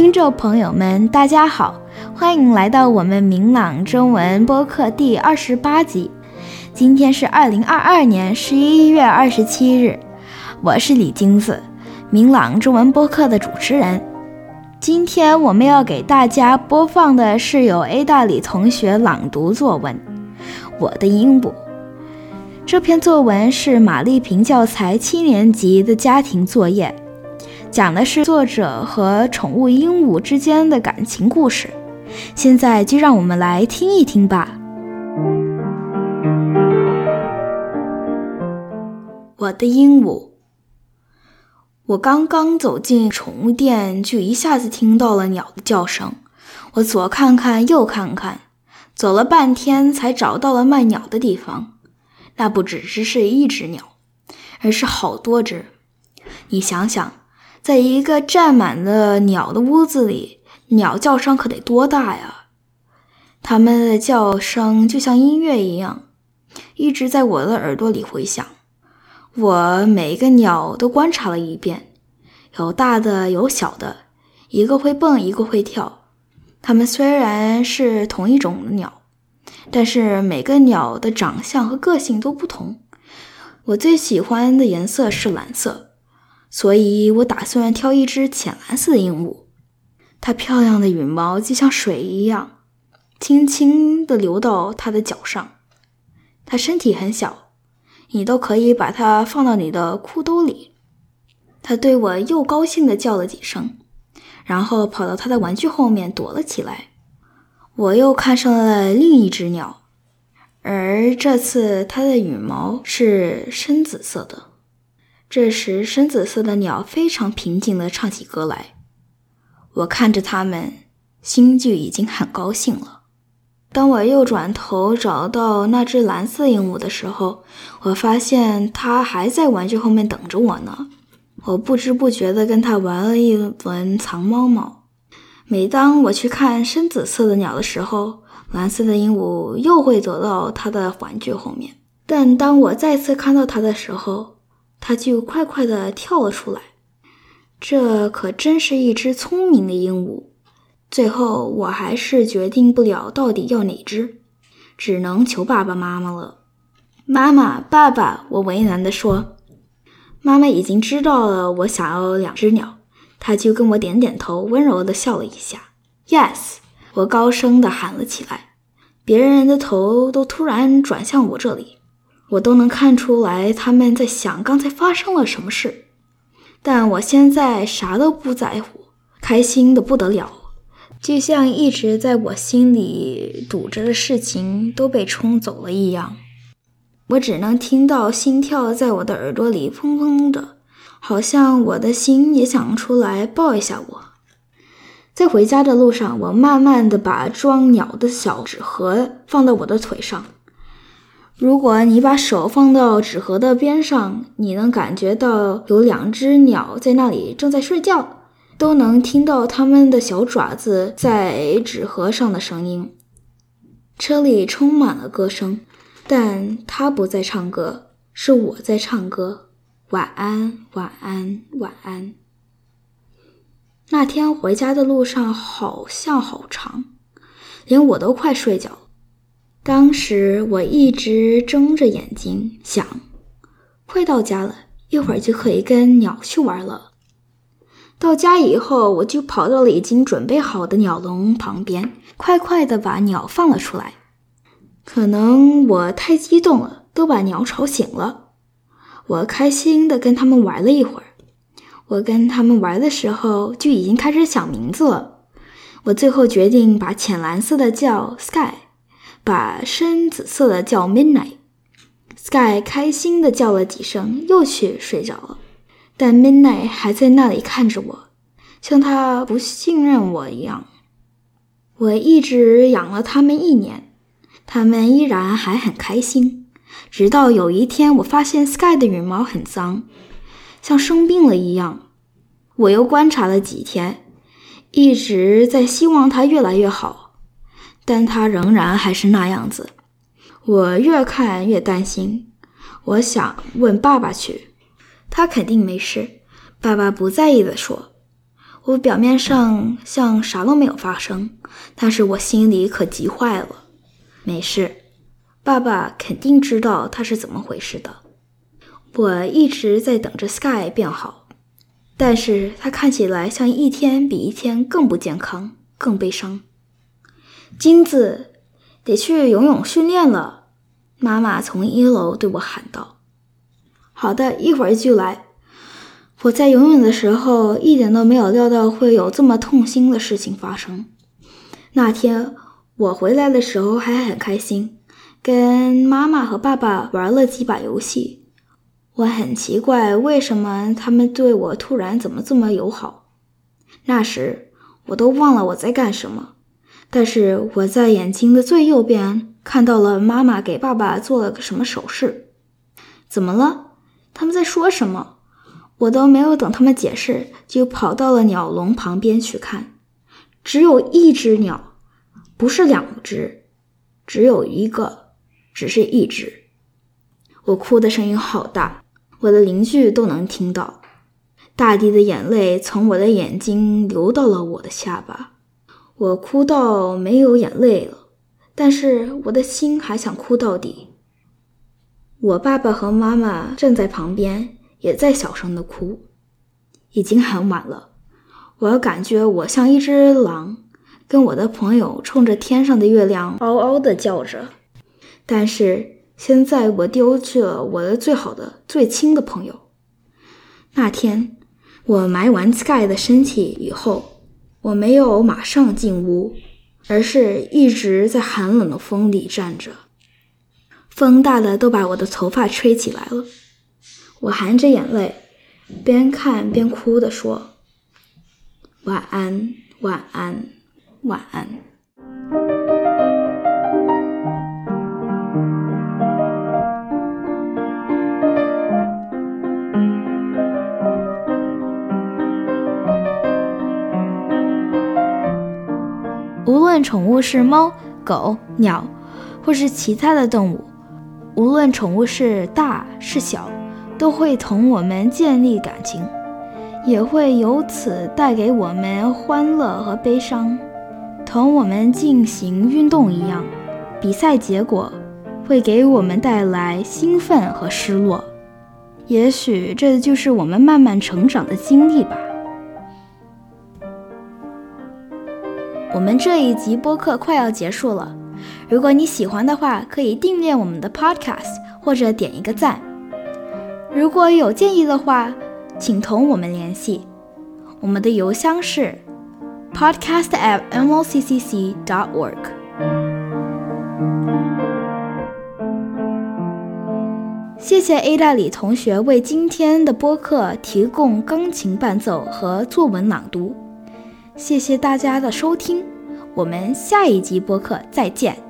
听众朋友们，大家好，欢迎来到我们明朗中文播客第二十八集。今天是二零二二年十一月二十七日，我是李金子，明朗中文播客的主持人。今天我们要给大家播放的是由 A 大李同学朗读作文《我的鹦鹉》。这篇作文是马丽萍教材七年级的家庭作业。讲的是作者和宠物鹦鹉之间的感情故事，现在就让我们来听一听吧。我的鹦鹉，我刚刚走进宠物店，就一下子听到了鸟的叫声。我左看看，右看看，走了半天才找到了卖鸟的地方。那不只只是一只鸟，而是好多只。你想想。在一个站满了鸟的屋子里，鸟叫声可得多大呀！它们的叫声就像音乐一样，一直在我的耳朵里回响。我每个鸟都观察了一遍，有大的，有小的，一个会蹦，一个会跳。它们虽然是同一种鸟，但是每个鸟的长相和个性都不同。我最喜欢的颜色是蓝色。所以我打算挑一只浅蓝色的鹦鹉，它漂亮的羽毛就像水一样，轻轻地流到它的脚上。它身体很小，你都可以把它放到你的裤兜里。它对我又高兴地叫了几声，然后跑到它的玩具后面躲了起来。我又看上了另一只鸟，而这次它的羽毛是深紫色的。这时，深紫色的鸟非常平静地唱起歌来。我看着它们，心就已经很高兴了。当我又转头找到那只蓝色鹦鹉的时候，我发现它还在玩具后面等着我呢。我不知不觉地跟它玩了一轮藏猫猫。每当我去看深紫色的鸟的时候，蓝色的鹦鹉又会躲到它的玩具后面。但当我再次看到它的时候，它就快快地跳了出来，这可真是一只聪明的鹦鹉。最后，我还是决定不了到底要哪只，只能求爸爸妈妈了。妈妈，爸爸，我为难地说。妈妈已经知道了我想要两只鸟，她就跟我点点头，温柔地笑了一下。Yes，我高声地喊了起来，别人的头都突然转向我这里。我都能看出来他们在想刚才发生了什么事，但我现在啥都不在乎，开心的不得了，就像一直在我心里堵着的事情都被冲走了一样。我只能听到心跳在我的耳朵里砰砰的，好像我的心也想出来抱一下我。在回家的路上，我慢慢的把装鸟的小纸盒放到我的腿上。如果你把手放到纸盒的边上，你能感觉到有两只鸟在那里正在睡觉，都能听到它们的小爪子在纸盒上的声音。车里充满了歌声，但它不在唱歌，是我在唱歌。晚安，晚安，晚安。那天回家的路上好像好长，连我都快睡着。当时我一直睁着眼睛想，快到家了，一会儿就可以跟鸟去玩了。到家以后，我就跑到了已经准备好的鸟笼旁边，快快地把鸟放了出来。可能我太激动了，都把鸟吵醒了。我开心地跟他们玩了一会儿。我跟他们玩的时候，就已经开始想名字了。我最后决定把浅蓝色的叫 Sky。把深紫色的叫 Midnight。Sky 开心的叫了几声，又去睡着了。但 Midnight 还在那里看着我，像他不信任我一样。我一直养了它们一年，它们依然还很开心。直到有一天，我发现 Sky 的羽毛很脏，像生病了一样。我又观察了几天，一直在希望它越来越好。但他仍然还是那样子，我越看越担心。我想问爸爸去，他肯定没事。爸爸不在意的说：“我表面上像啥都没有发生，但是我心里可急坏了。没事，爸爸肯定知道他是怎么回事的。我一直在等着 Sky 变好，但是他看起来像一天比一天更不健康，更悲伤。金子得去游泳训练了，妈妈从一楼对我喊道：“好的，一会儿就来。”我在游泳的时候一点都没有料到会有这么痛心的事情发生。那天我回来的时候还很开心，跟妈妈和爸爸玩了几把游戏。我很奇怪为什么他们对我突然怎么这么友好。那时我都忘了我在干什么，但是我在眼睛的最右边看到了妈妈给爸爸做了个什么手势。怎么了？他们在说什么？我都没有等他们解释，就跑到了鸟笼旁边去看。只有一只鸟，不是两只，只有一个，只是一只。我哭的声音好大，我的邻居都能听到。大地的眼泪从我的眼睛流到了我的下巴，我哭到没有眼泪了，但是我的心还想哭到底。我爸爸和妈妈站在旁边。也在小声的哭，已经很晚了。我感觉我像一只狼，跟我的朋友冲着天上的月亮嗷嗷的叫着。但是现在我丢去了我的最好的、最亲的朋友。那天我埋完 Sky 的身体以后，我没有马上进屋，而是一直在寒冷的风里站着，风大的都把我的头发吹起来了。我含着眼泪，边看边哭地说：“晚安，晚安，晚安。”宠物是猫、狗、鸟，或是其他的动物，无论宠物是大是小。都会同我们建立感情，也会由此带给我们欢乐和悲伤，同我们进行运动一样。比赛结果会给我们带来兴奋和失落，也许这就是我们慢慢成长的经历吧。我们这一集播客快要结束了，如果你喜欢的话，可以订阅我们的 Podcast 或者点一个赞。如果有建议的话，请同我们联系。我们的邮箱是 podcast at nlccc dot org。谢谢 A 大李同学为今天的播客提供钢琴伴奏和作文朗读。谢谢大家的收听，我们下一集播客再见。